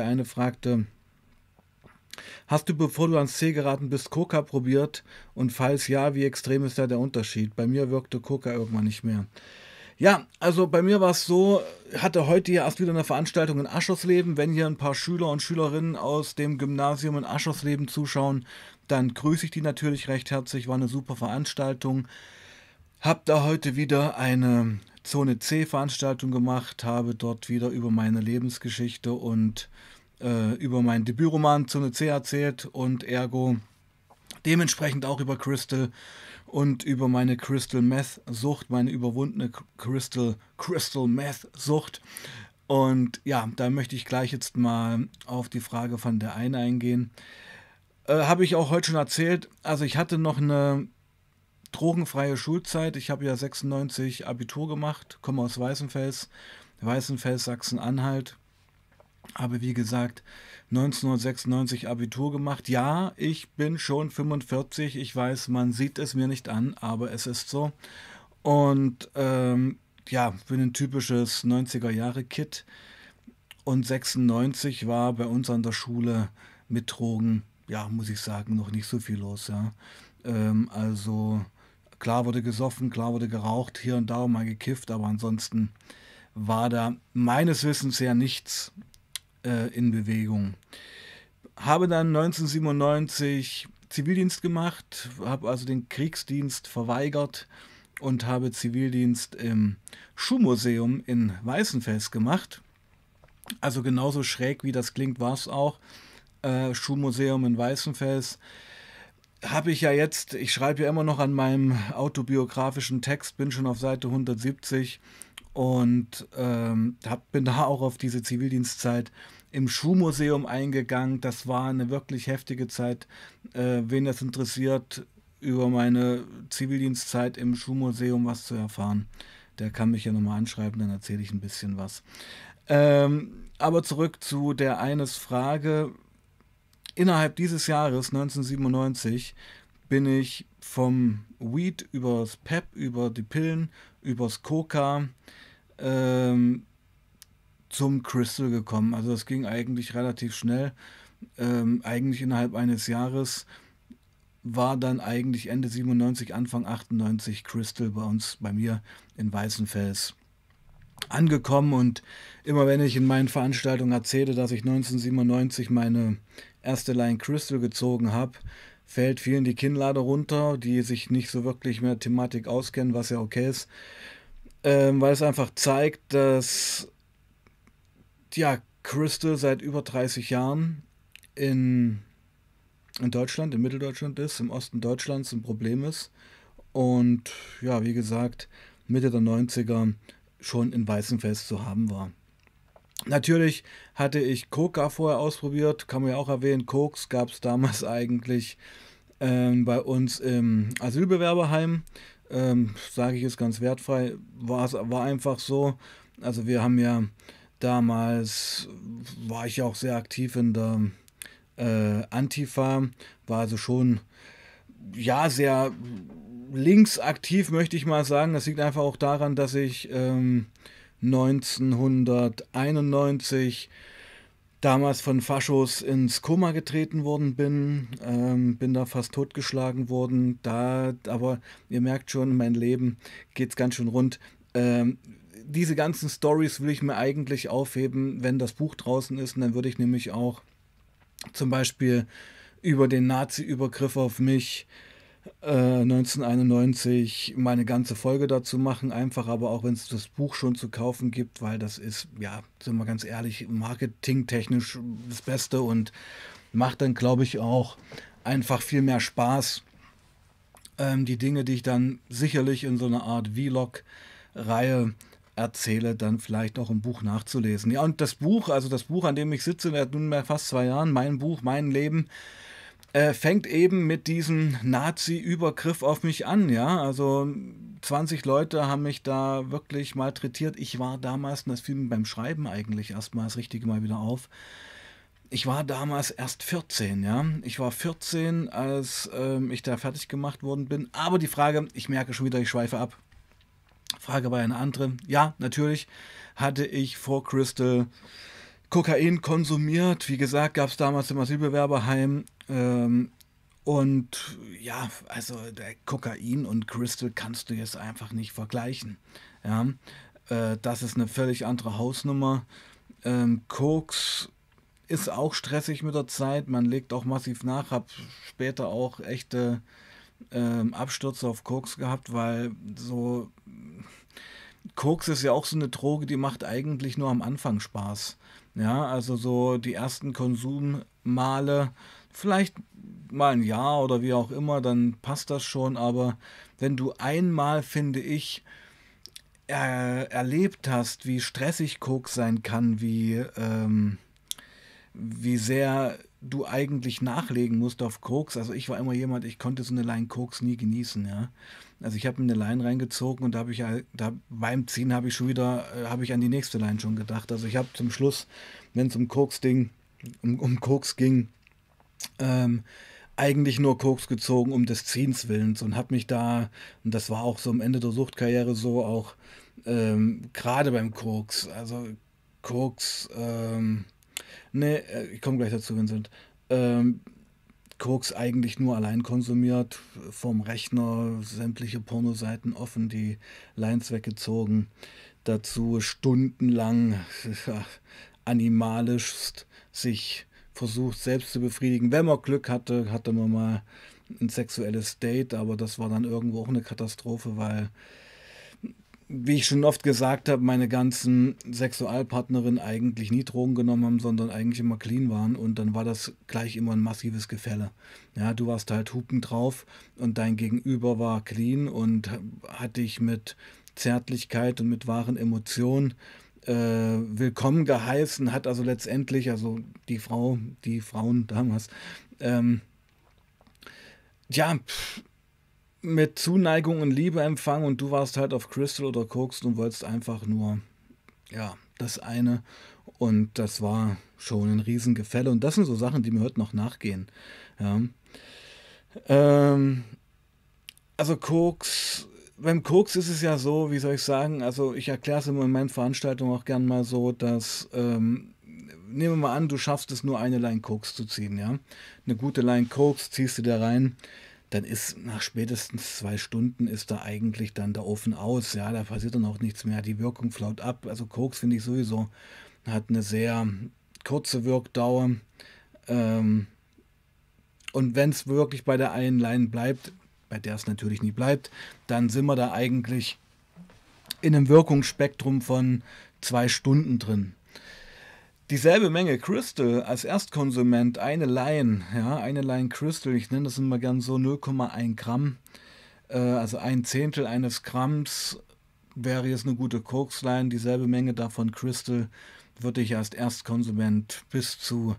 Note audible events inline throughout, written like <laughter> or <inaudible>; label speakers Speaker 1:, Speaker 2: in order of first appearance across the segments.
Speaker 1: Der eine fragte, Hast du, bevor du ans Ziel geraten bist, Coca probiert? Und falls ja, wie extrem ist da der Unterschied? Bei mir wirkte Coca irgendwann nicht mehr. Ja, also bei mir war es so, hatte heute hier erst wieder eine Veranstaltung in Aschersleben. Wenn hier ein paar Schüler und Schülerinnen aus dem Gymnasium in Aschersleben zuschauen, dann grüße ich die natürlich recht herzlich. War eine super Veranstaltung. Hab da heute wieder eine Zone C Veranstaltung gemacht, habe dort wieder über meine Lebensgeschichte und äh, über meinen Debütroman Zone C erzählt und ergo dementsprechend auch über Crystal und über meine Crystal Meth Sucht, meine überwundene Crystal, Crystal Meth Sucht. Und ja, da möchte ich gleich jetzt mal auf die Frage von der einen eingehen. Äh, Habe ich auch heute schon erzählt. Also ich hatte noch eine drogenfreie Schulzeit. Ich habe ja 96 Abitur gemacht, komme aus Weißenfels, Weißenfels, Sachsen-Anhalt. Habe wie gesagt 1996 Abitur gemacht. Ja, ich bin schon 45. Ich weiß, man sieht es mir nicht an, aber es ist so. Und ähm, ja, bin ein typisches 90er Jahre Kid. Und 96 war bei uns an der Schule mit Drogen, ja, muss ich sagen, noch nicht so viel los. Ja. Ähm, also klar wurde gesoffen, klar wurde geraucht, hier und da mal gekifft, aber ansonsten war da meines Wissens her nichts äh, in Bewegung. Habe dann 1997 Zivildienst gemacht, habe also den Kriegsdienst verweigert und habe Zivildienst im Schuhmuseum in Weißenfels gemacht. Also genauso schräg wie das klingt, war es auch. Äh, Schuhmuseum in Weißenfels. Habe ich ja jetzt, ich schreibe ja immer noch an meinem autobiografischen Text, bin schon auf Seite 170 und ähm, hab, bin da auch auf diese Zivildienstzeit im Schuhmuseum eingegangen. Das war eine wirklich heftige Zeit. Äh, wen das interessiert, über meine Zivildienstzeit im Schuhmuseum was zu erfahren, der kann mich ja nochmal anschreiben, dann erzähle ich ein bisschen was. Ähm, aber zurück zu der eines Frage. Innerhalb dieses Jahres 1997 bin ich vom Weed übers Pep, über die Pillen, übers Coca, ähm, zum Crystal gekommen. Also das ging eigentlich relativ schnell. Ähm, eigentlich innerhalb eines Jahres war dann eigentlich Ende 97, Anfang 98 Crystal bei uns, bei mir in Weißenfels angekommen und immer wenn ich in meinen Veranstaltungen erzähle, dass ich 1997 meine erste Line Crystal gezogen habe, fällt vielen die Kinnlade runter, die sich nicht so wirklich mehr Thematik auskennen, was ja okay ist ähm, weil es einfach zeigt, dass ja, Crystal seit über 30 Jahren in, in Deutschland, in Mitteldeutschland ist, im Osten Deutschlands ein Problem ist. Und ja, wie gesagt, Mitte der 90er schon in Weißenfels zu haben war. Natürlich hatte ich Coca vorher ausprobiert, kann man ja auch erwähnen. Koks gab es damals <laughs> eigentlich ähm, bei uns im Asylbewerberheim ähm, sage ich jetzt ganz wertfrei, war es war einfach so. Also wir haben ja damals, war ich ja auch sehr aktiv in der äh, Antifa, war also schon, ja, sehr links aktiv, möchte ich mal sagen. Das liegt einfach auch daran, dass ich ähm, 1991 damals von Faschos ins Koma getreten worden bin, ähm, bin da fast totgeschlagen worden. Da, aber ihr merkt schon, mein Leben geht ganz schön rund. Ähm, diese ganzen Stories will ich mir eigentlich aufheben, wenn das Buch draußen ist. Und dann würde ich nämlich auch zum Beispiel über den Nazi-Übergriff auf mich 1991 äh, meine ganze Folge dazu machen, einfach aber auch wenn es das Buch schon zu kaufen gibt, weil das ist, ja, sind wir ganz ehrlich, marketingtechnisch das Beste und macht dann, glaube ich, auch einfach viel mehr Spaß. Ähm, die Dinge, die ich dann sicherlich in so einer Art Vlog-Reihe erzähle, dann vielleicht auch im Buch nachzulesen. Ja, und das Buch, also das Buch, an dem ich sitze, hat nunmehr fast zwei Jahren, mein Buch, mein Leben, äh, fängt eben mit diesem Nazi-Übergriff auf mich an, ja. Also 20 Leute haben mich da wirklich malträtiert. Ich war damals, das fiel mir beim Schreiben eigentlich erstmal das Richtige mal wieder auf. Ich war damals erst 14, ja. Ich war 14, als ähm, ich da fertig gemacht worden bin. Aber die Frage, ich merke schon wieder, ich schweife ab. Frage war eine andere. Ja, natürlich hatte ich vor Crystal Kokain konsumiert. Wie gesagt, gab es damals im Asylbewerberheim. Ähm, und ja, also Kokain und Crystal kannst du jetzt einfach nicht vergleichen. Ja, äh, das ist eine völlig andere Hausnummer. Ähm, Koks ist auch stressig mit der Zeit. Man legt auch massiv nach. Hab später auch echte ähm, Abstürze auf Koks gehabt, weil so Koks ist ja auch so eine Droge, die macht eigentlich nur am Anfang Spaß. Ja, also so die ersten Konsummale, vielleicht mal ein Jahr oder wie auch immer, dann passt das schon. Aber wenn du einmal, finde ich, er, erlebt hast, wie stressig Koks sein kann, wie, ähm, wie sehr du eigentlich nachlegen musst auf Koks. Also ich war immer jemand, ich konnte so eine Line Koks nie genießen, ja. Also ich habe mir eine Line reingezogen und da habe ich da beim Ziehen habe ich schon wieder, äh, habe ich an die nächste Line schon gedacht. Also ich habe zum Schluss, wenn es um Koks-Ding, um, um Koks ging, ähm, eigentlich nur Koks gezogen um des Ziehens willens und habe mich da, und das war auch so am Ende der Suchtkarriere so, auch ähm, gerade beim Koks, also Koks, ähm, ne, ich komme gleich dazu, Vincent, ähm, Koks eigentlich nur allein konsumiert, vom Rechner sämtliche Pornoseiten offen, die Lines weggezogen, dazu stundenlang <laughs> animalischst sich versucht selbst zu befriedigen. Wenn man Glück hatte, hatte man mal ein sexuelles Date, aber das war dann irgendwo auch eine Katastrophe, weil, wie ich schon oft gesagt habe, meine ganzen Sexualpartnerinnen eigentlich nie Drogen genommen haben, sondern eigentlich immer clean waren und dann war das gleich immer ein massives Gefälle. Ja, du warst halt Hupen drauf und dein Gegenüber war clean und hat dich mit Zärtlichkeit und mit wahren Emotionen äh, willkommen geheißen, hat also letztendlich, also die Frau, die Frauen damals, ähm, ja, mit Zuneigung und Liebe empfangen und du warst halt auf Crystal oder Koks und wolltest einfach nur, ja, das eine und das war schon ein Riesengefälle und das sind so Sachen, die mir heute noch nachgehen. Ja. Ähm, also Koks beim Koks ist es ja so, wie soll ich sagen, also ich erkläre es immer in meinen Veranstaltungen auch gern mal so, dass, ähm, nehmen wir mal an, du schaffst es nur eine Line Koks zu ziehen, ja. Eine gute Line Koks ziehst du da rein, dann ist nach spätestens zwei Stunden ist da eigentlich dann der Ofen aus, ja, da passiert dann auch nichts mehr, die Wirkung flaut ab. Also Koks finde ich sowieso, hat eine sehr kurze Wirkdauer. Ähm, und wenn es wirklich bei der einen Line bleibt, bei der es natürlich nie bleibt, dann sind wir da eigentlich in einem Wirkungsspektrum von zwei Stunden drin. Dieselbe Menge Crystal als Erstkonsument, eine Line, ja, eine Line Crystal, ich nenne das immer gern so 0,1 Gramm, äh, also ein Zehntel eines Gramms wäre jetzt eine gute Koksline, dieselbe Menge davon Crystal würde ich als Erstkonsument bis zu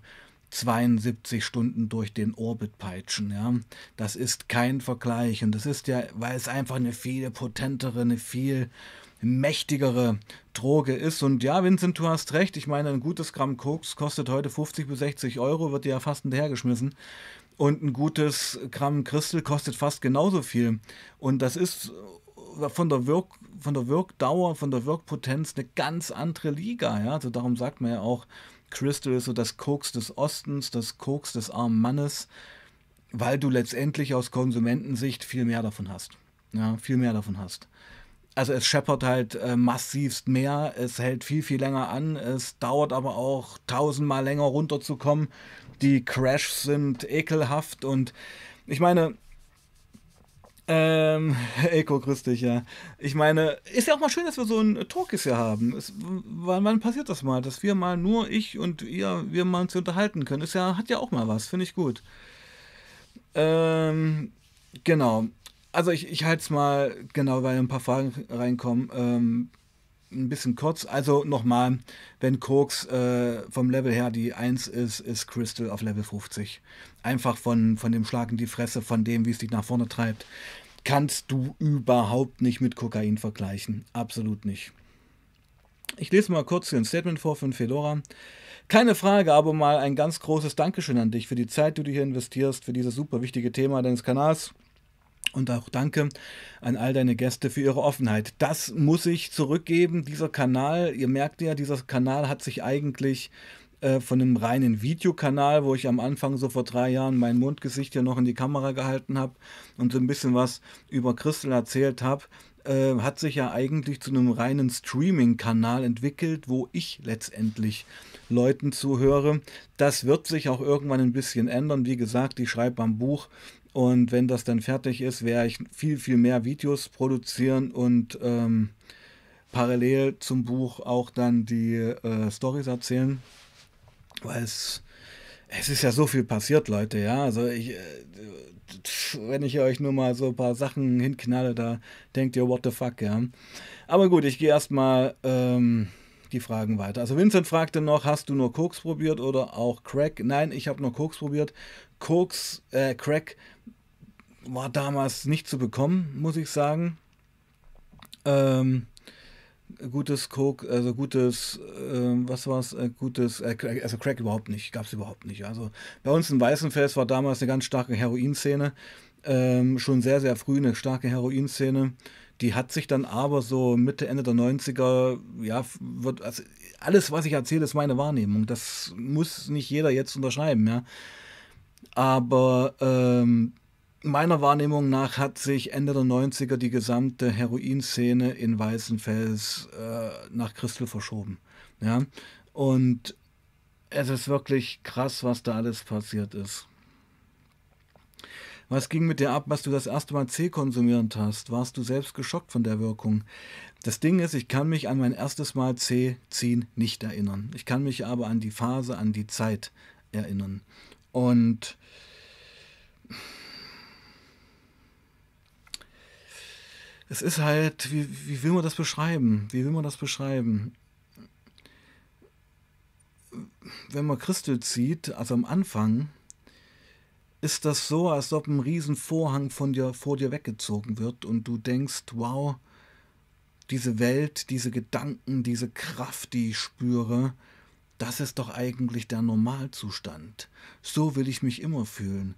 Speaker 1: 72 Stunden durch den Orbit peitschen. Ja? Das ist kein Vergleich und das ist ja, weil es einfach eine viel potentere, eine viel mächtigere Droge ist. Und ja, Vincent, du hast recht. Ich meine, ein gutes Gramm Koks kostet heute 50 bis 60 Euro, wird dir ja fast hinterhergeschmissen. Und ein gutes Gramm Christel kostet fast genauso viel. Und das ist von der, Wirk von der Wirkdauer, von der Wirkpotenz eine ganz andere Liga. Ja? Also darum sagt man ja auch, Crystal ist so das Koks des Ostens, das Koks des armen Mannes, weil du letztendlich aus Konsumentensicht viel mehr davon hast. Ja, viel mehr davon hast. Also es scheppert halt äh, massivst mehr, es hält viel, viel länger an, es dauert aber auch tausendmal länger runterzukommen. Die Crashs sind ekelhaft und ich meine, ähm, <laughs> Eko, grüß dich, ja. Ich meine, ist ja auch mal schön, dass wir so ein Talkis hier haben. Es, wann, wann passiert das mal, dass wir mal nur ich und ihr, wir mal uns unterhalten können? Ist ja, hat ja auch mal was, finde ich gut. Ähm, genau. Also ich, ich halte es mal, genau, weil ein paar Fragen reinkommen. Ähm, ein bisschen kurz. Also nochmal, wenn Koks äh, vom Level her die 1 ist, ist Crystal auf Level 50. Einfach von, von dem Schlag in die Fresse, von dem, wie es dich nach vorne treibt, kannst du überhaupt nicht mit Kokain vergleichen. Absolut nicht. Ich lese mal kurz hier ein Statement vor von Fedora. Keine Frage, aber mal ein ganz großes Dankeschön an dich für die Zeit, die du hier investierst, für dieses super wichtige Thema deines Kanals. Und auch danke an all deine Gäste für ihre Offenheit. Das muss ich zurückgeben. Dieser Kanal, ihr merkt ja, dieser Kanal hat sich eigentlich äh, von einem reinen Videokanal, wo ich am Anfang so vor drei Jahren mein Mundgesicht ja noch in die Kamera gehalten habe und so ein bisschen was über Crystal erzählt habe, äh, hat sich ja eigentlich zu einem reinen Streaming-Kanal entwickelt, wo ich letztendlich Leuten zuhöre. Das wird sich auch irgendwann ein bisschen ändern. Wie gesagt, ich schreibe am Buch und wenn das dann fertig ist, werde ich viel, viel mehr Videos produzieren und ähm, parallel zum Buch auch dann die äh, Stories erzählen. Weil es, es ist ja so viel passiert, Leute, ja. Also ich, äh, wenn ich euch nur mal so ein paar Sachen hinknalle, da denkt ihr, what the fuck, ja. Aber gut, ich gehe erstmal ähm, die Fragen weiter. Also Vincent fragte noch, hast du nur Koks probiert oder auch Crack? Nein, ich habe nur Koks probiert. Koks, äh, Crack war damals nicht zu bekommen, muss ich sagen. Ähm, gutes Coke, also gutes, äh, was war's, äh, gutes, äh, also Crack überhaupt nicht, gab es überhaupt nicht. Also bei uns in Weißenfels war damals eine ganz starke Heroinszene, ähm, schon sehr, sehr früh eine starke Heroinszene. Die hat sich dann aber so Mitte, Ende der 90er, ja, wird, also alles, was ich erzähle, ist meine Wahrnehmung. Das muss nicht jeder jetzt unterschreiben, ja. Aber ähm, meiner Wahrnehmung nach hat sich Ende der 90er die gesamte Heroinszene in Weißenfels äh, nach Christel verschoben. Ja? Und es ist wirklich krass, was da alles passiert ist. Was ging mit dir ab, was du das erste Mal C konsumiert hast? Warst du selbst geschockt von der Wirkung? Das Ding ist, ich kann mich an mein erstes Mal C ziehen nicht erinnern. Ich kann mich aber an die Phase, an die Zeit erinnern. Und es ist halt, wie, wie will man das beschreiben? Wie will man das beschreiben? Wenn man Christel zieht, also am Anfang, ist das so, als ob ein Riesenvorhang von dir, vor dir weggezogen wird und du denkst, wow, diese Welt, diese Gedanken, diese Kraft, die ich spüre, das ist doch eigentlich der Normalzustand. So will ich mich immer fühlen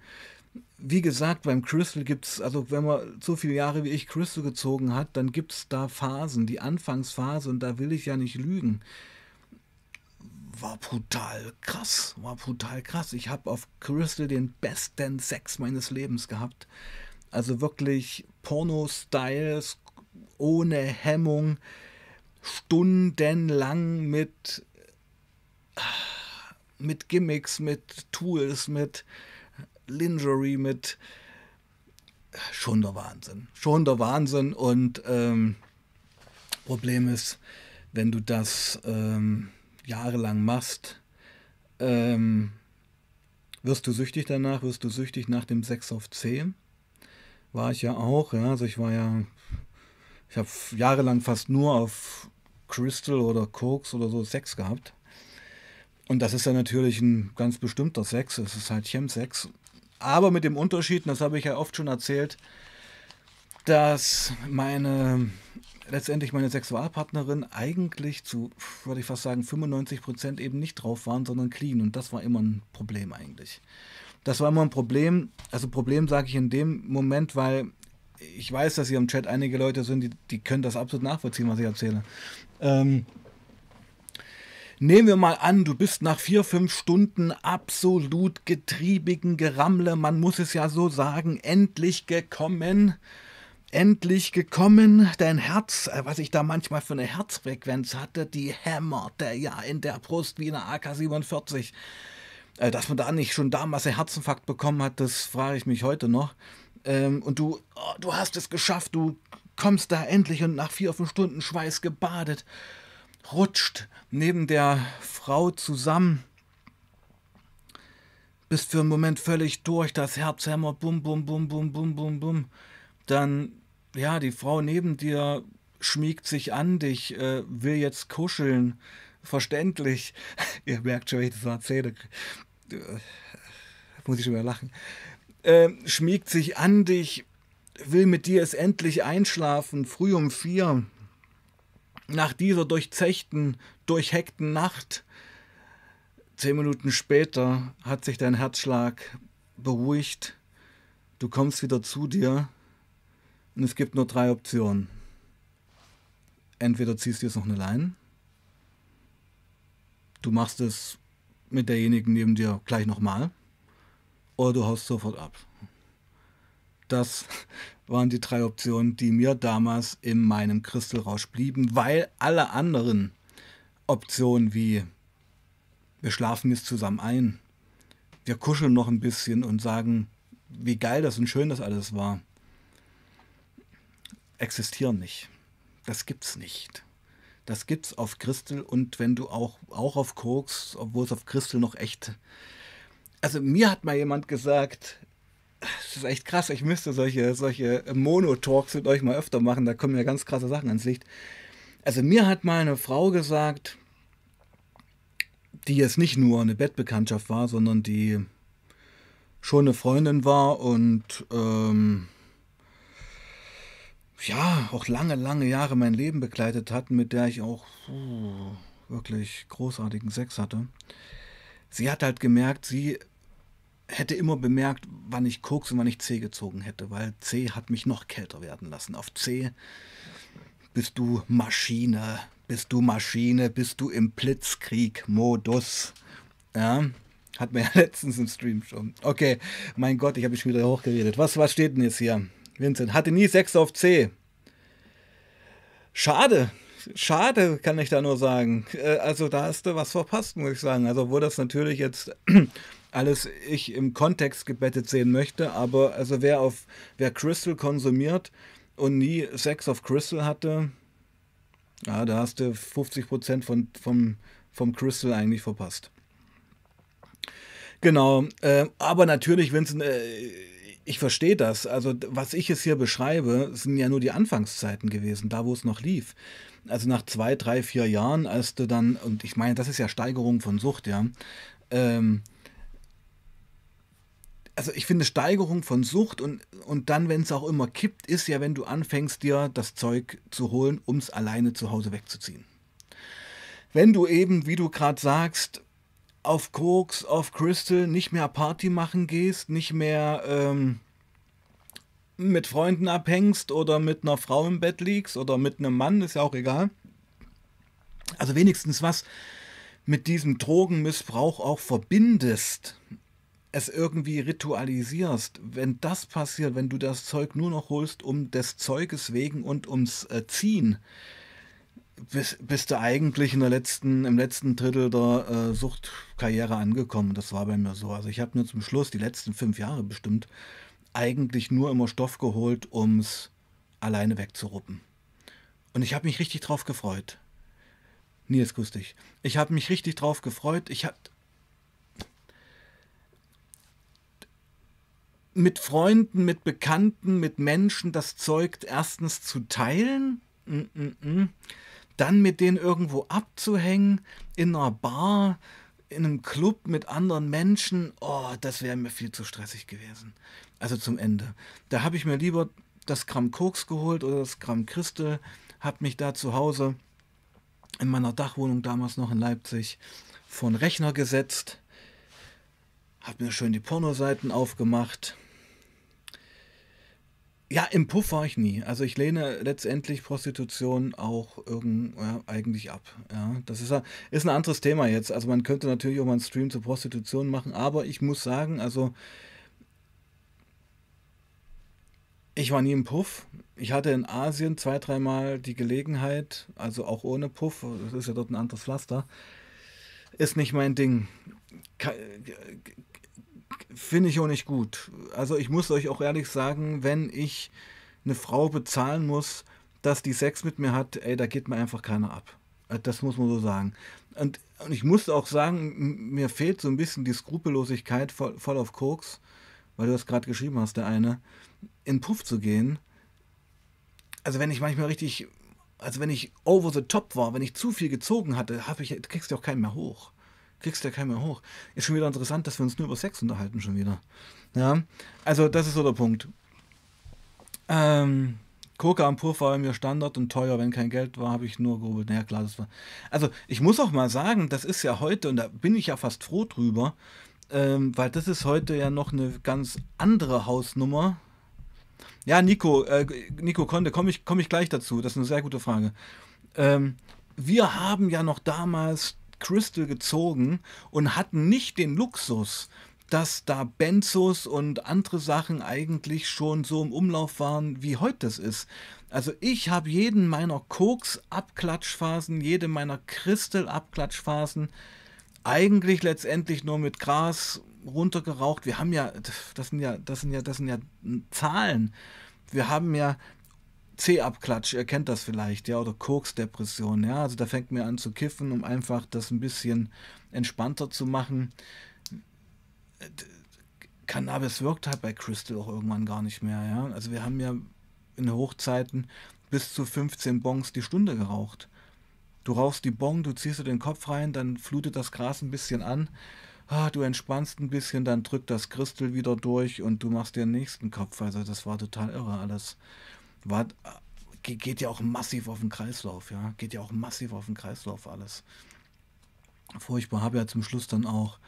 Speaker 1: wie gesagt, beim Crystal gibt es, also wenn man so viele Jahre wie ich Crystal gezogen hat, dann gibt es da Phasen, die Anfangsphase, und da will ich ja nicht lügen, war brutal krass, war brutal krass. Ich habe auf Crystal den besten Sex meines Lebens gehabt. Also wirklich Porno-Styles, ohne Hemmung, stundenlang mit, mit Gimmicks, mit Tools, mit Lingerie mit schon der Wahnsinn. Schon der Wahnsinn. Und ähm, Problem ist, wenn du das ähm, jahrelang machst, ähm, wirst du süchtig danach, wirst du süchtig nach dem 6 auf 10. War ich ja auch, ja. Also ich war ja, ich habe jahrelang fast nur auf Crystal oder Koks oder so Sex gehabt. Und das ist ja natürlich ein ganz bestimmter Sex. Es ist halt Chemsex. Aber mit dem Unterschied, und das habe ich ja oft schon erzählt, dass meine letztendlich meine Sexualpartnerin eigentlich zu, würde ich fast sagen, 95 Prozent eben nicht drauf waren, sondern clean. Und das war immer ein Problem eigentlich. Das war immer ein Problem. Also Problem sage ich in dem Moment, weil ich weiß, dass hier im Chat einige Leute sind, die, die können das absolut nachvollziehen, was ich erzähle. Ähm, Nehmen wir mal an, du bist nach vier, fünf Stunden absolut getriebigen Gerammle, man muss es ja so sagen, endlich gekommen. Endlich gekommen, dein Herz, äh, was ich da manchmal für eine Herzfrequenz hatte, die hämmerte ja in der Brust wie eine AK-47. Äh, dass man da nicht schon damals einen Herzinfarkt bekommen hat, das frage ich mich heute noch. Ähm, und du, oh, du hast es geschafft, du kommst da endlich und nach vier, fünf Stunden Schweiß gebadet rutscht neben der Frau zusammen. Bist für einen Moment völlig durch, das Herz hämmert, bum, bum, bum, bum, bum, bum, bum. Dann, ja, die Frau neben dir schmiegt sich an dich, äh, will jetzt kuscheln. Verständlich. <laughs> Ihr merkt schon, wie ich das erzähle. Äh, muss ich schon wieder lachen. Äh, schmiegt sich an dich, will mit dir es endlich einschlafen, früh um vier. Nach dieser durchzechten, durchheckten Nacht, zehn Minuten später, hat sich dein Herzschlag beruhigt. Du kommst wieder zu dir und es gibt nur drei Optionen. Entweder ziehst du jetzt noch eine Leine, du machst es mit derjenigen neben dir gleich nochmal oder du haust sofort ab. Das waren die drei Optionen, die mir damals in meinem Crystal-Rausch blieben, weil alle anderen Optionen wie wir schlafen jetzt zusammen ein, wir kuscheln noch ein bisschen und sagen, wie geil das und schön das alles war, existieren nicht. Das gibt's nicht. Das gibt's auf Crystal und wenn du auch, auch auf Koks, obwohl es auf Crystal noch echt. Also mir hat mal jemand gesagt, das ist echt krass, ich müsste solche, solche Mono-Talks mit euch mal öfter machen, da kommen ja ganz krasse Sachen ans Licht. Also mir hat mal eine Frau gesagt, die jetzt nicht nur eine Bettbekanntschaft war, sondern die schon eine Freundin war und ähm, ja, auch lange, lange Jahre mein Leben begleitet hat, mit der ich auch uh, wirklich großartigen Sex hatte. Sie hat halt gemerkt, sie hätte immer bemerkt, wann ich Koks und wann ich C gezogen hätte, weil C hat mich noch kälter werden lassen. Auf C bist du Maschine, bist du Maschine, bist du im Blitzkrieg-Modus. Ja, hat man <laughs> ja letztens im Stream schon. Okay, mein Gott, ich habe mich wieder hochgeredet. Was, was steht denn jetzt hier? Vincent hatte nie 6 auf C. Schade. Schade, kann ich da nur sagen. Äh, also da hast du was verpasst, muss ich sagen. Also wo das natürlich jetzt alles ich im Kontext gebettet sehen möchte, aber also wer auf wer Crystal konsumiert und nie Sex of Crystal hatte, ja, da hast du 50% von, vom, vom Crystal eigentlich verpasst. Genau, äh, aber natürlich, es äh, ich verstehe das. Also, was ich jetzt hier beschreibe, sind ja nur die Anfangszeiten gewesen, da wo es noch lief. Also nach zwei, drei, vier Jahren, als du dann, und ich meine, das ist ja Steigerung von Sucht, ja. Ähm, also ich finde Steigerung von Sucht und, und dann, wenn es auch immer kippt, ist ja, wenn du anfängst, dir das Zeug zu holen, um es alleine zu Hause wegzuziehen. Wenn du eben, wie du gerade sagst, auf Koks, auf Crystal nicht mehr Party machen gehst, nicht mehr ähm, mit Freunden abhängst oder mit einer Frau im Bett liegst oder mit einem Mann, ist ja auch egal. Also wenigstens was mit diesem Drogenmissbrauch auch verbindest, es irgendwie ritualisierst, wenn das passiert, wenn du das Zeug nur noch holst um des Zeuges wegen und ums äh, Ziehen, bist, bist du eigentlich in der letzten, im letzten Drittel der äh, Suchtkarriere angekommen. Das war bei mir so. Also ich habe mir zum Schluss die letzten fünf Jahre bestimmt eigentlich nur immer Stoff geholt, um es alleine wegzuruppen. Und ich habe mich richtig drauf gefreut. Nils, grüß dich. Ich habe mich richtig drauf gefreut. Ich habe mit Freunden, mit Bekannten, mit Menschen das Zeug erstens zu teilen. Mm -mm -mm dann mit denen irgendwo abzuhängen, in einer Bar, in einem Club mit anderen Menschen, oh, das wäre mir viel zu stressig gewesen. Also zum Ende. Da habe ich mir lieber das Gramm Koks geholt oder das Gramm Christel, habe mich da zu Hause in meiner Dachwohnung damals noch in Leipzig vor den Rechner gesetzt, habe mir schön die Pornoseiten aufgemacht, ja, im Puff war ich nie. Also ich lehne letztendlich Prostitution auch irgend, ja, eigentlich ab. Ja, das ist, ist ein anderes Thema jetzt. Also man könnte natürlich auch mal einen Stream zur Prostitution machen, aber ich muss sagen, also ich war nie im Puff. Ich hatte in Asien zwei, dreimal die Gelegenheit, also auch ohne Puff, das ist ja dort ein anderes Pflaster, ist nicht mein Ding finde ich auch nicht gut. Also ich muss euch auch ehrlich sagen, wenn ich eine Frau bezahlen muss, dass die Sex mit mir hat, ey, da geht mir einfach keiner ab. Äh, das muss man so sagen. Und, und ich muss auch sagen, mir fehlt so ein bisschen die Skrupellosigkeit voll, voll auf Koks, weil du das gerade geschrieben hast, der eine, in Puff zu gehen. Also wenn ich manchmal richtig, also wenn ich over the top war, wenn ich zu viel gezogen hatte, habe ich, kriegst du auch keinen mehr hoch kriegst du ja keinen mehr hoch. Ist schon wieder interessant, dass wir uns nur über Sex unterhalten schon wieder. Ja, also das ist so der Punkt. Ähm, Coca am Puff war mir Standard und teuer. Wenn kein Geld war, habe ich nur gehobelt. Naja, klar, das war. Also, ich muss auch mal sagen, das ist ja heute, und da bin ich ja fast froh drüber, ähm, weil das ist heute ja noch eine ganz andere Hausnummer. Ja, Nico, äh, Nico Konde, komme ich, komm ich gleich dazu. Das ist eine sehr gute Frage. Ähm, wir haben ja noch damals Crystal gezogen und hatten nicht den Luxus, dass da Benzos und andere Sachen eigentlich schon so im Umlauf waren, wie heute es ist. Also ich habe jeden meiner Koks-Abklatschphasen, jede meiner Crystal-Abklatschphasen eigentlich letztendlich nur mit Gras runtergeraucht. Wir haben ja, das sind ja, das sind ja, das sind ja Zahlen. Wir haben ja C-Abklatsch, ihr kennt das vielleicht, ja, oder Koks-Depression, ja. Also da fängt mir an zu kiffen, um einfach das ein bisschen entspannter zu machen. Cannabis wirkt halt bei Crystal auch irgendwann gar nicht mehr, ja. Also wir haben ja in Hochzeiten bis zu 15 Bongs die Stunde geraucht. Du rauchst die Bong, du ziehst dir den Kopf rein, dann flutet das Gras ein bisschen an, ah, du entspannst ein bisschen, dann drückt das Crystal wieder durch und du machst dir den nächsten Kopf. Also das war total irre alles. War, geht ja auch massiv auf den Kreislauf, ja. Geht ja auch massiv auf den Kreislauf alles. Furchtbar, habe ja zum Schluss dann auch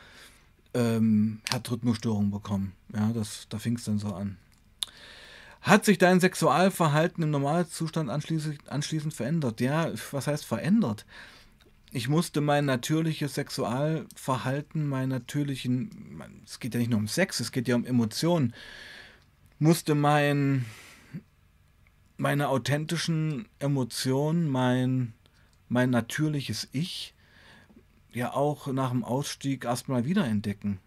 Speaker 1: ähm, Herzrhythmusstörungen bekommen. Ja, das, da fing es dann so an. Hat sich dein Sexualverhalten im Normalzustand anschließend, anschließend verändert? Ja, was heißt verändert? Ich musste mein natürliches Sexualverhalten, mein natürlichen, es geht ja nicht nur um Sex, es geht ja um Emotionen, musste mein, meine authentischen Emotionen, mein, mein natürliches Ich, ja auch nach dem Ausstieg erstmal wiederentdecken.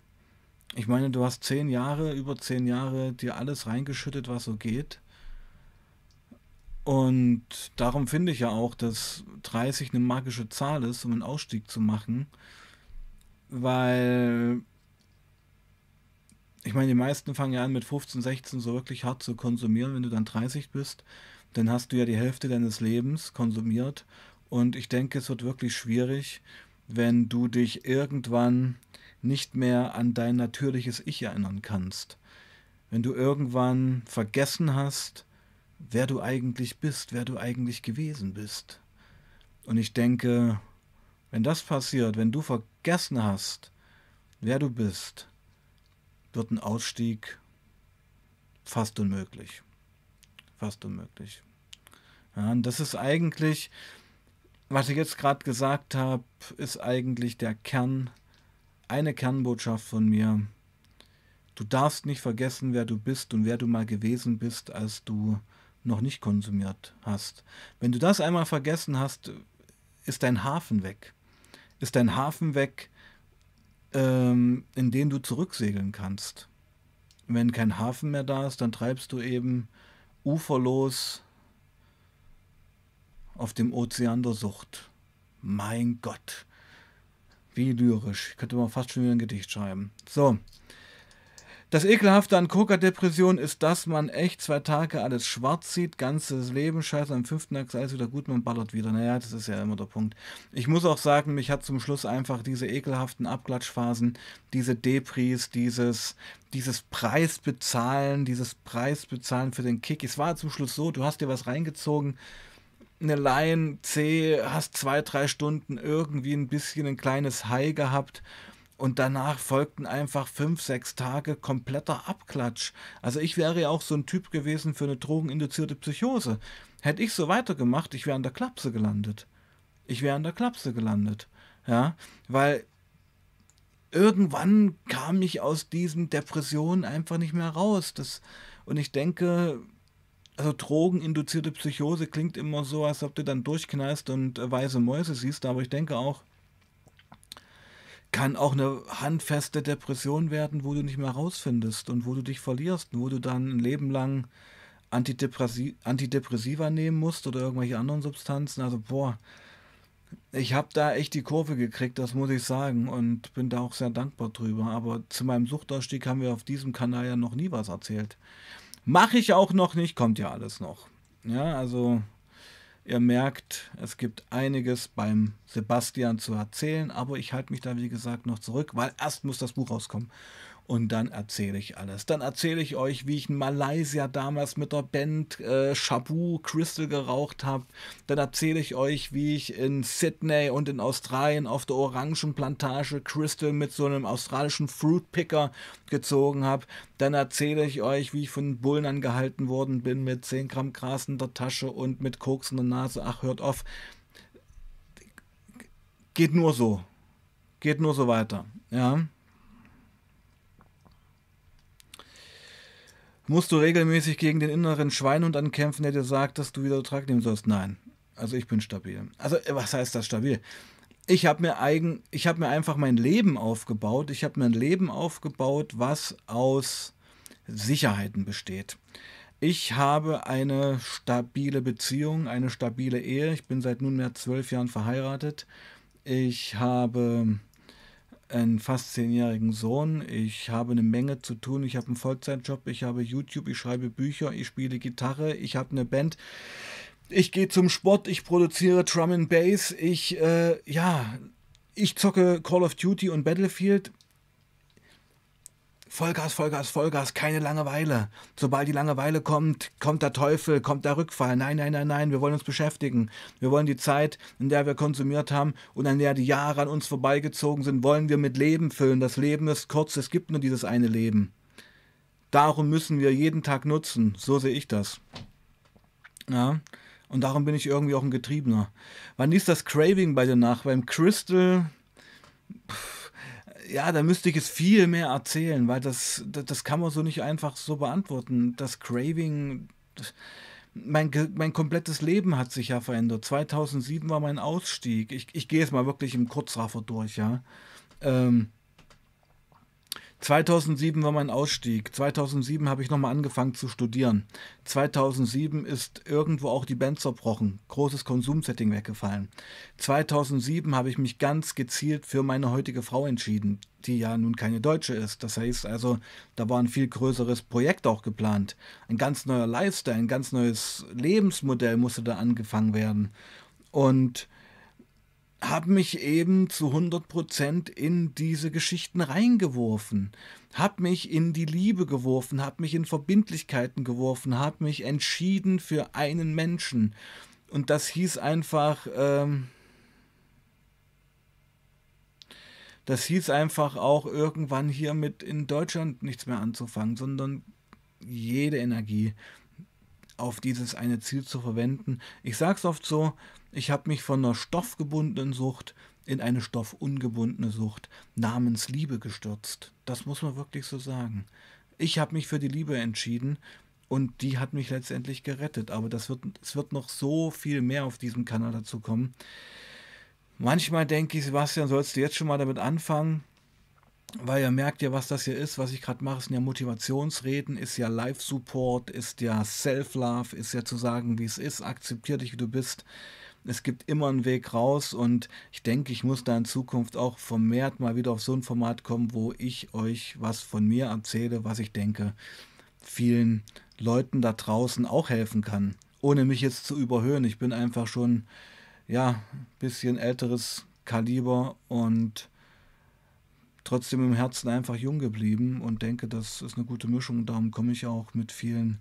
Speaker 1: Ich meine, du hast zehn Jahre, über zehn Jahre dir alles reingeschüttet, was so geht. Und darum finde ich ja auch, dass 30 eine magische Zahl ist, um einen Ausstieg zu machen. Weil ich meine, die meisten fangen ja an mit 15, 16 so wirklich hart zu konsumieren. Wenn du dann 30 bist, dann hast du ja die Hälfte deines Lebens konsumiert. Und ich denke, es wird wirklich schwierig, wenn du dich irgendwann nicht mehr an dein natürliches Ich erinnern kannst. Wenn du irgendwann vergessen hast, wer du eigentlich bist, wer du eigentlich gewesen bist. Und ich denke, wenn das passiert, wenn du vergessen hast, wer du bist, wird ein Ausstieg fast unmöglich. Fast unmöglich. Ja, und das ist eigentlich, was ich jetzt gerade gesagt habe, ist eigentlich der Kern eine Kernbotschaft von mir. Du darfst nicht vergessen, wer du bist und wer du mal gewesen bist, als du noch nicht konsumiert hast. Wenn du das einmal vergessen hast, ist dein Hafen weg. Ist dein Hafen weg, ähm, in den du zurücksegeln kannst. Wenn kein Hafen mehr da ist, dann treibst du eben uferlos auf dem Ozean der Sucht. Mein Gott, wie lyrisch. Könnte man fast schon wieder ein Gedicht schreiben. So. Das Ekelhafte an Coca-Depression ist, dass man echt zwei Tage alles schwarz sieht, ganzes Leben scheiße, am fünften Tag ist alles wieder gut, man ballert wieder. Naja, das ist ja immer der Punkt. Ich muss auch sagen, mich hat zum Schluss einfach diese ekelhaften Abklatschphasen, diese Depris, dieses, dieses Preisbezahlen, dieses Preisbezahlen für den Kick. Es war zum Schluss so, du hast dir was reingezogen, eine Line C, hast zwei, drei Stunden irgendwie ein bisschen ein kleines High gehabt und danach folgten einfach fünf, sechs Tage kompletter Abklatsch. Also ich wäre ja auch so ein Typ gewesen für eine drogeninduzierte Psychose. Hätte ich so weitergemacht, ich wäre an der Klapse gelandet. Ich wäre an der Klapse gelandet. Ja, weil irgendwann kam ich aus diesen Depressionen einfach nicht mehr raus. Das, und ich denke, also drogeninduzierte Psychose klingt immer so, als ob du dann durchknallst und äh, weiße Mäuse siehst, aber ich denke auch, kann auch eine handfeste Depression werden, wo du nicht mehr rausfindest und wo du dich verlierst, wo du dann ein Leben lang Antidepressi Antidepressiva nehmen musst oder irgendwelche anderen Substanzen. Also, boah, ich habe da echt die Kurve gekriegt, das muss ich sagen, und bin da auch sehr dankbar drüber. Aber zu meinem Suchtausstieg haben wir auf diesem Kanal ja noch nie was erzählt. Mache ich auch noch nicht, kommt ja alles noch. Ja, also ihr merkt, es gibt einiges beim Sebastian zu erzählen, aber ich halte mich da wie gesagt noch zurück, weil erst muss das Buch rauskommen und dann erzähle ich alles. Dann erzähle ich euch, wie ich in Malaysia damals mit der Band äh, Shabu Crystal geraucht habe. Dann erzähle ich euch, wie ich in Sydney und in Australien auf der Orangenplantage Crystal mit so einem australischen Fruit Picker gezogen habe. Dann erzähle ich euch, wie ich von Bullen angehalten worden bin mit 10 Gramm Gras in der Tasche und mit Koks in der Nase. Ach, hört auf. Geht nur so. geht nur so weiter. Ja. Musst du regelmäßig gegen den inneren Schweinhund ankämpfen, der dir sagt, dass du wieder Trag nehmen sollst? Nein. Also ich bin stabil. Also was heißt das stabil? Ich habe mir eigen, ich habe mir einfach mein Leben aufgebaut. Ich habe mir ein Leben aufgebaut, was aus Sicherheiten besteht. Ich habe eine stabile Beziehung, eine stabile Ehe. Ich bin seit nunmehr zwölf Jahren verheiratet. Ich habe einen fast zehnjährigen Sohn. Ich habe eine Menge zu tun. Ich habe einen Vollzeitjob. Ich habe YouTube. Ich schreibe Bücher. Ich spiele Gitarre. Ich habe eine Band. Ich gehe zum Sport. Ich produziere Drum and Bass. Ich, äh, ja, ich zocke Call of Duty und Battlefield. Vollgas, Vollgas, Vollgas, keine Langeweile. Sobald die Langeweile kommt, kommt der Teufel, kommt der Rückfall. Nein, nein, nein, nein, wir wollen uns beschäftigen. Wir wollen die Zeit, in der wir konsumiert haben und an der die Jahre an uns vorbeigezogen sind, wollen wir mit Leben füllen. Das Leben ist kurz, es gibt nur dieses eine Leben. Darum müssen wir jeden Tag nutzen. So sehe ich das. Ja. Und darum bin ich irgendwie auch ein Getriebener. Wann liest das Craving bei dir nach? Beim Crystal. Pff ja, da müsste ich es viel mehr erzählen, weil das, das, das kann man so nicht einfach so beantworten. Das Craving, das, mein, mein komplettes Leben hat sich ja verändert. 2007 war mein Ausstieg. Ich, ich gehe jetzt mal wirklich im Kurzraffer durch, ja. Ähm, 2007 war mein Ausstieg. 2007 habe ich nochmal angefangen zu studieren. 2007 ist irgendwo auch die Band zerbrochen. Großes Konsumsetting weggefallen. 2007 habe ich mich ganz gezielt für meine heutige Frau entschieden, die ja nun keine Deutsche ist. Das heißt also, da war ein viel größeres Projekt auch geplant. Ein ganz neuer Lifestyle, ein ganz neues Lebensmodell musste da angefangen werden. Und habe mich eben zu 100% in diese Geschichten reingeworfen, habe mich in die Liebe geworfen, habe mich in Verbindlichkeiten geworfen, habe mich entschieden für einen Menschen. Und das hieß einfach, ähm, das hieß einfach auch irgendwann hier mit in Deutschland nichts mehr anzufangen, sondern jede Energie auf dieses eine Ziel zu verwenden. Ich sage es oft so, ich habe mich von einer stoffgebundenen Sucht in eine stoffungebundene Sucht namens Liebe gestürzt. Das muss man wirklich so sagen. Ich habe mich für die Liebe entschieden und die hat mich letztendlich gerettet. Aber das wird, es wird noch so viel mehr auf diesem Kanal dazu kommen. Manchmal denke ich, Sebastian, sollst du jetzt schon mal damit anfangen, weil ihr merkt ja, was das hier ist, was ich gerade mache, sind ja Motivationsreden, ist ja Live-Support, ist ja Self-Love, ist ja zu sagen, wie es ist, akzeptier dich, wie du bist es gibt immer einen Weg raus und ich denke, ich muss da in Zukunft auch vermehrt mal wieder auf so ein Format kommen, wo ich euch was von mir erzähle, was ich denke, vielen Leuten da draußen auch helfen kann, ohne mich jetzt zu überhöhen. Ich bin einfach schon, ja, ein bisschen älteres Kaliber und trotzdem im Herzen einfach jung geblieben und denke, das ist eine gute Mischung. Darum komme ich auch mit vielen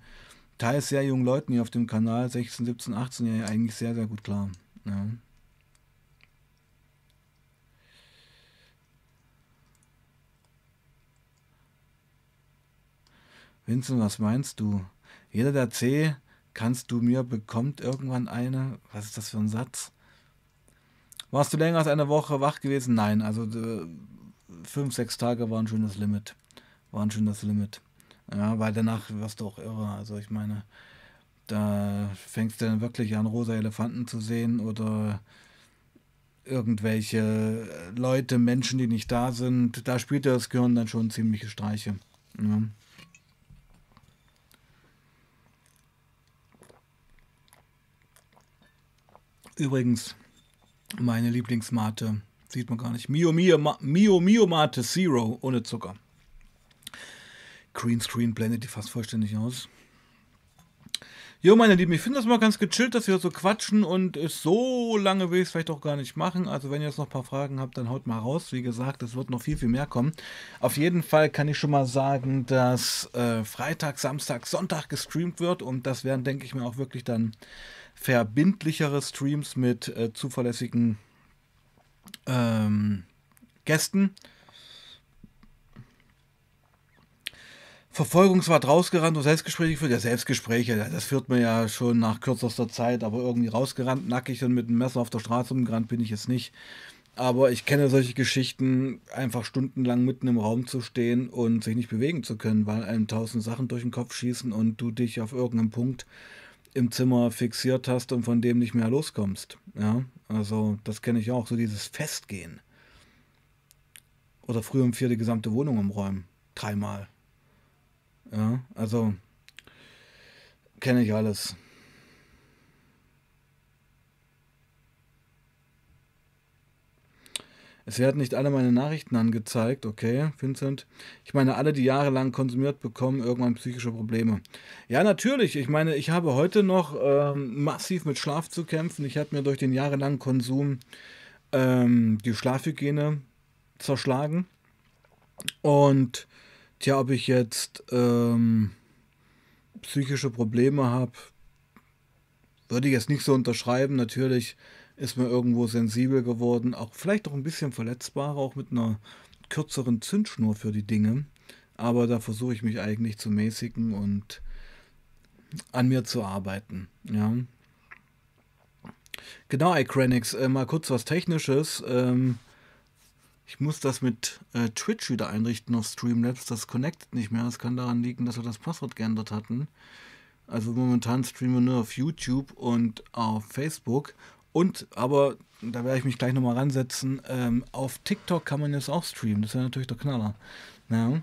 Speaker 1: teils sehr jungen Leuten hier auf dem Kanal, 16, 17, 18 ja eigentlich sehr, sehr gut klar. Ja. Vincent, was meinst du? Jeder der C, kannst du mir, bekommt irgendwann eine. Was ist das für ein Satz? Warst du länger als eine Woche wach gewesen? Nein, also äh, fünf, sechs Tage waren schon das Limit. Waren schon das Limit. Ja, weil danach wirst du auch irre. Also ich meine, da fängst du dann wirklich an, rosa Elefanten zu sehen oder irgendwelche Leute, Menschen, die nicht da sind. Da spielt das Gehirn dann schon ziemliche Streiche. Ja. Übrigens, meine Lieblingsmate, sieht man gar nicht. Mio Mio, Mio Mio Mate Zero ohne Zucker. Greenscreen blendet die fast vollständig aus. Jo, meine Lieben, ich finde das mal ganz gechillt, dass wir so quatschen und es so lange will ich es vielleicht auch gar nicht machen. Also wenn ihr jetzt noch ein paar Fragen habt, dann haut mal raus. Wie gesagt, es wird noch viel, viel mehr kommen. Auf jeden Fall kann ich schon mal sagen, dass äh, Freitag, Samstag, Sonntag gestreamt wird und das werden, denke ich mir, auch wirklich dann verbindlichere Streams mit äh, zuverlässigen ähm, Gästen. Verfolgungswart rausgerannt und Selbstgespräche geführt. Ja, Selbstgespräche, das führt man ja schon nach kürzester Zeit, aber irgendwie rausgerannt, nackig und mit einem Messer auf der Straße umgerannt bin ich jetzt nicht. Aber ich kenne solche Geschichten, einfach stundenlang mitten im Raum zu stehen und sich nicht bewegen zu können, weil einem tausend Sachen durch den Kopf schießen und du dich auf irgendeinem Punkt im Zimmer fixiert hast und von dem nicht mehr loskommst. Ja, also das kenne ich auch, so dieses Festgehen. Oder früher um vier die gesamte Wohnung umräumen. Dreimal. Ja, also kenne ich alles. Es werden nicht alle meine Nachrichten angezeigt, okay, Vincent. Ich meine, alle, die jahrelang konsumiert bekommen, irgendwann psychische Probleme. Ja, natürlich. Ich meine, ich habe heute noch ähm, massiv mit Schlaf zu kämpfen. Ich habe mir durch den jahrelangen Konsum ähm, die Schlafhygiene zerschlagen. Und tja, ob ich jetzt ähm, psychische Probleme habe, würde ich jetzt nicht so unterschreiben. Natürlich ist mir irgendwo sensibel geworden, auch vielleicht auch ein bisschen verletzbar, auch mit einer kürzeren Zündschnur für die Dinge. Aber da versuche ich mich eigentlich zu mäßigen und an mir zu arbeiten. Ja. Genau, iCranix, äh, mal kurz was Technisches. Ähm, ich muss das mit äh, Twitch wieder einrichten auf Streamlabs. Das connectet nicht mehr. Das kann daran liegen, dass wir das Passwort geändert hatten. Also momentan streamen wir nur auf YouTube und auf Facebook. Und, aber da werde ich mich gleich nochmal ransetzen, ähm, auf TikTok kann man jetzt auch streamen. Das ist ja natürlich der Knaller. Ja.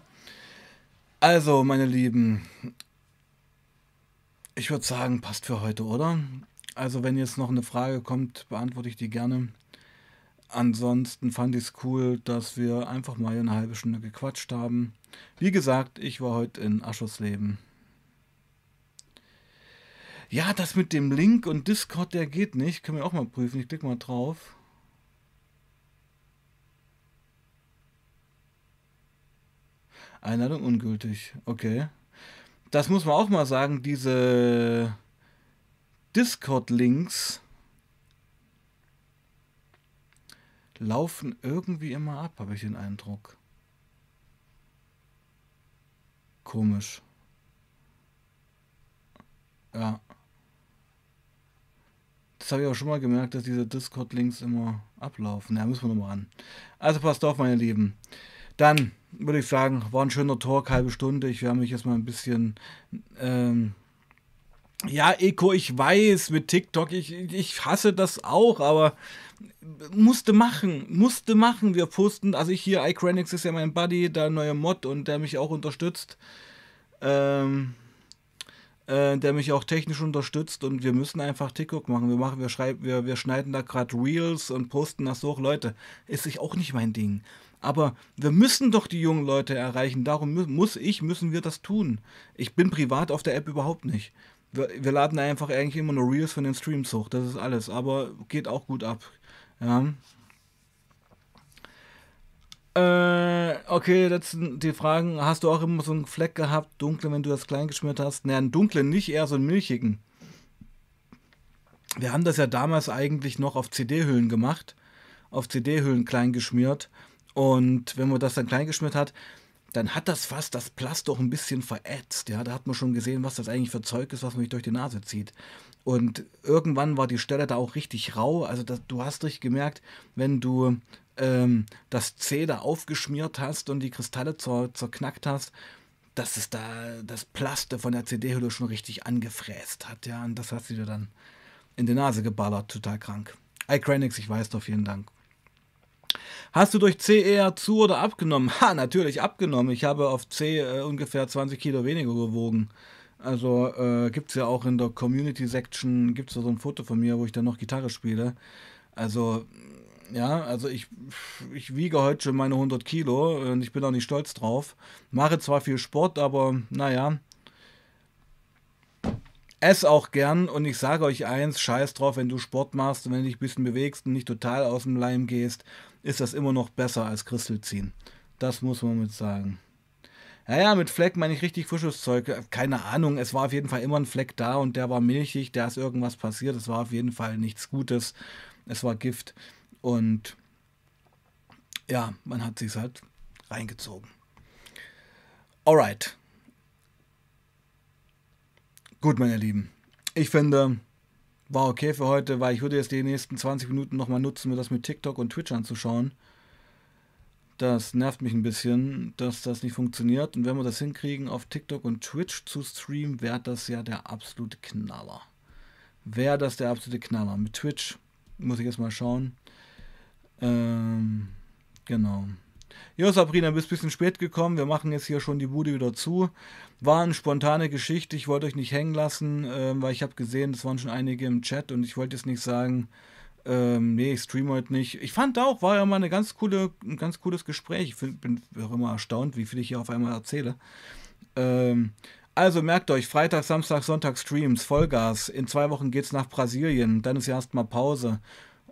Speaker 1: Also, meine Lieben, ich würde sagen, passt für heute, oder? Also, wenn jetzt noch eine Frage kommt, beantworte ich die gerne. Ansonsten fand ich es cool, dass wir einfach mal eine halbe Stunde gequatscht haben. Wie gesagt, ich war heute in Aschersleben. Ja, das mit dem Link und Discord, der geht nicht. Können wir auch mal prüfen. Ich klicke mal drauf. Einladung ungültig. Okay. Das muss man auch mal sagen. Diese Discord-Links laufen irgendwie immer ab, habe ich den Eindruck. Komisch. Ja. Das habe ich auch schon mal gemerkt, dass diese Discord-Links immer ablaufen. Ja, müssen wir nochmal an. Also passt auf, meine Lieben. Dann würde ich sagen, war ein schöner Talk, halbe Stunde. Ich werde mich jetzt mal ein bisschen. Ähm, ja, Eko, ich weiß mit TikTok, ich, ich hasse das auch, aber musste machen, musste machen. Wir posten, also ich hier, iCranix ist ja mein Buddy, der neue Mod und der mich auch unterstützt. Ähm, äh, der mich auch technisch unterstützt und wir müssen einfach TikTok machen. Wir machen, wir schreiben, wir, wir schneiden da gerade Reels und posten das hoch. Leute, ist sich auch nicht mein Ding. Aber wir müssen doch die jungen Leute erreichen. Darum muss ich, müssen wir das tun. Ich bin privat auf der App überhaupt nicht. Wir, wir laden einfach eigentlich immer nur Reels von den Streams hoch. Das ist alles. Aber geht auch gut ab. Ja. Äh, okay, letzten die Fragen. Hast du auch immer so einen Fleck gehabt, dunkle, wenn du das klein geschmiert hast? Ne, einen dunklen nicht, eher so einen milchigen. Wir haben das ja damals eigentlich noch auf CD-Hüllen gemacht. Auf CD-Hüllen klein geschmiert. Und wenn man das dann klein geschmiert hat, dann hat das fast das Plast doch ein bisschen verätzt. Ja, da hat man schon gesehen, was das eigentlich für Zeug ist, was man sich durch die Nase zieht. Und irgendwann war die Stelle da auch richtig rau. Also das, du hast richtig gemerkt, wenn du ähm, das C da aufgeschmiert hast und die Kristalle zer, zerknackt hast, dass es da das Plaste von der CD-Hülle schon richtig angefräst hat. Ja, und das hat sie dir dann in die Nase geballert. Total krank. iCranix, ich weiß doch, vielen Dank. Hast du durch C eher zu oder abgenommen? Ha, natürlich abgenommen. Ich habe auf C äh, ungefähr 20 Kilo weniger gewogen. Also äh, gibt es ja auch in der Community Section, gibt es so ein Foto von mir, wo ich dann noch Gitarre spiele. Also ja, also ich, ich wiege heute schon meine 100 Kilo und ich bin auch nicht stolz drauf. Mache zwar viel Sport, aber naja. Ess auch gern und ich sage euch eins, scheiß drauf, wenn du Sport machst und wenn du dich ein bisschen bewegst und nicht total aus dem Leim gehst, ist das immer noch besser als Christel ziehen. Das muss man mit sagen. Ja, ja, mit Fleck meine ich richtig frisches Zeug. Keine Ahnung, es war auf jeden Fall immer ein Fleck da und der war milchig, da ist irgendwas passiert. Es war auf jeden Fall nichts Gutes. Es war Gift. Und ja, man hat sich halt reingezogen. Alright. Gut, meine Lieben. Ich finde, war okay für heute, weil ich würde jetzt die nächsten 20 Minuten nochmal nutzen, mir das mit TikTok und Twitch anzuschauen. Das nervt mich ein bisschen, dass das nicht funktioniert. Und wenn wir das hinkriegen, auf TikTok und Twitch zu streamen, wäre das ja der absolute Knaller. Wäre das der absolute Knaller. Mit Twitch muss ich jetzt mal schauen. Ähm, genau. Jo, Sabrina, bist ein bisschen spät gekommen. Wir machen jetzt hier schon die Bude wieder zu. War eine spontane Geschichte. Ich wollte euch nicht hängen lassen, äh, weil ich habe gesehen, es waren schon einige im Chat und ich wollte jetzt nicht sagen, ähm, nee, ich streame heute nicht. Ich fand auch, war ja mal eine ganz coole, ein ganz cooles Gespräch. Ich find, bin auch immer erstaunt, wie viel ich hier auf einmal erzähle. Ähm, also merkt euch, Freitag, Samstag, Sonntag Streams, Vollgas. In zwei Wochen geht es nach Brasilien. Dann ist ja erstmal Pause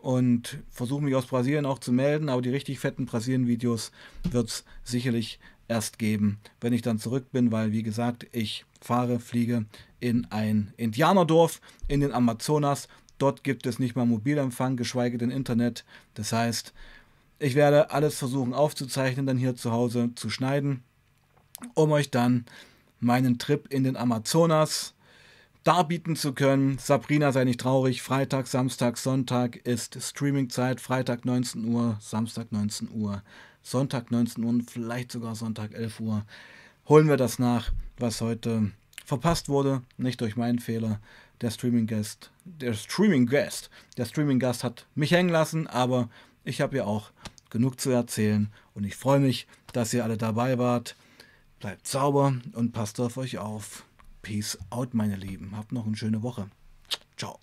Speaker 1: und versuche mich aus Brasilien auch zu melden, aber die richtig fetten Brasilien-Videos wird es sicherlich erst geben, wenn ich dann zurück bin, weil wie gesagt, ich fahre, fliege in ein Indianerdorf in den Amazonas. Dort gibt es nicht mal Mobilempfang, geschweige denn Internet. Das heißt, ich werde alles versuchen aufzuzeichnen, dann hier zu Hause zu schneiden, um euch dann meinen Trip in den Amazonas darbieten zu können. Sabrina, sei nicht traurig. Freitag, Samstag, Sonntag ist Streamingzeit. Freitag 19 Uhr, Samstag 19 Uhr, Sonntag 19 Uhr und vielleicht sogar Sonntag 11 Uhr. Holen wir das nach, was heute verpasst wurde. Nicht durch meinen Fehler. Der Streaming-Gast, der Streaming-Gast, der Streaming-Gast hat mich hängen lassen, aber ich habe ja auch genug zu erzählen und ich freue mich, dass ihr alle dabei wart. Bleibt sauber und passt auf euch auf. Peace out, meine Lieben. Habt noch eine schöne Woche. Ciao.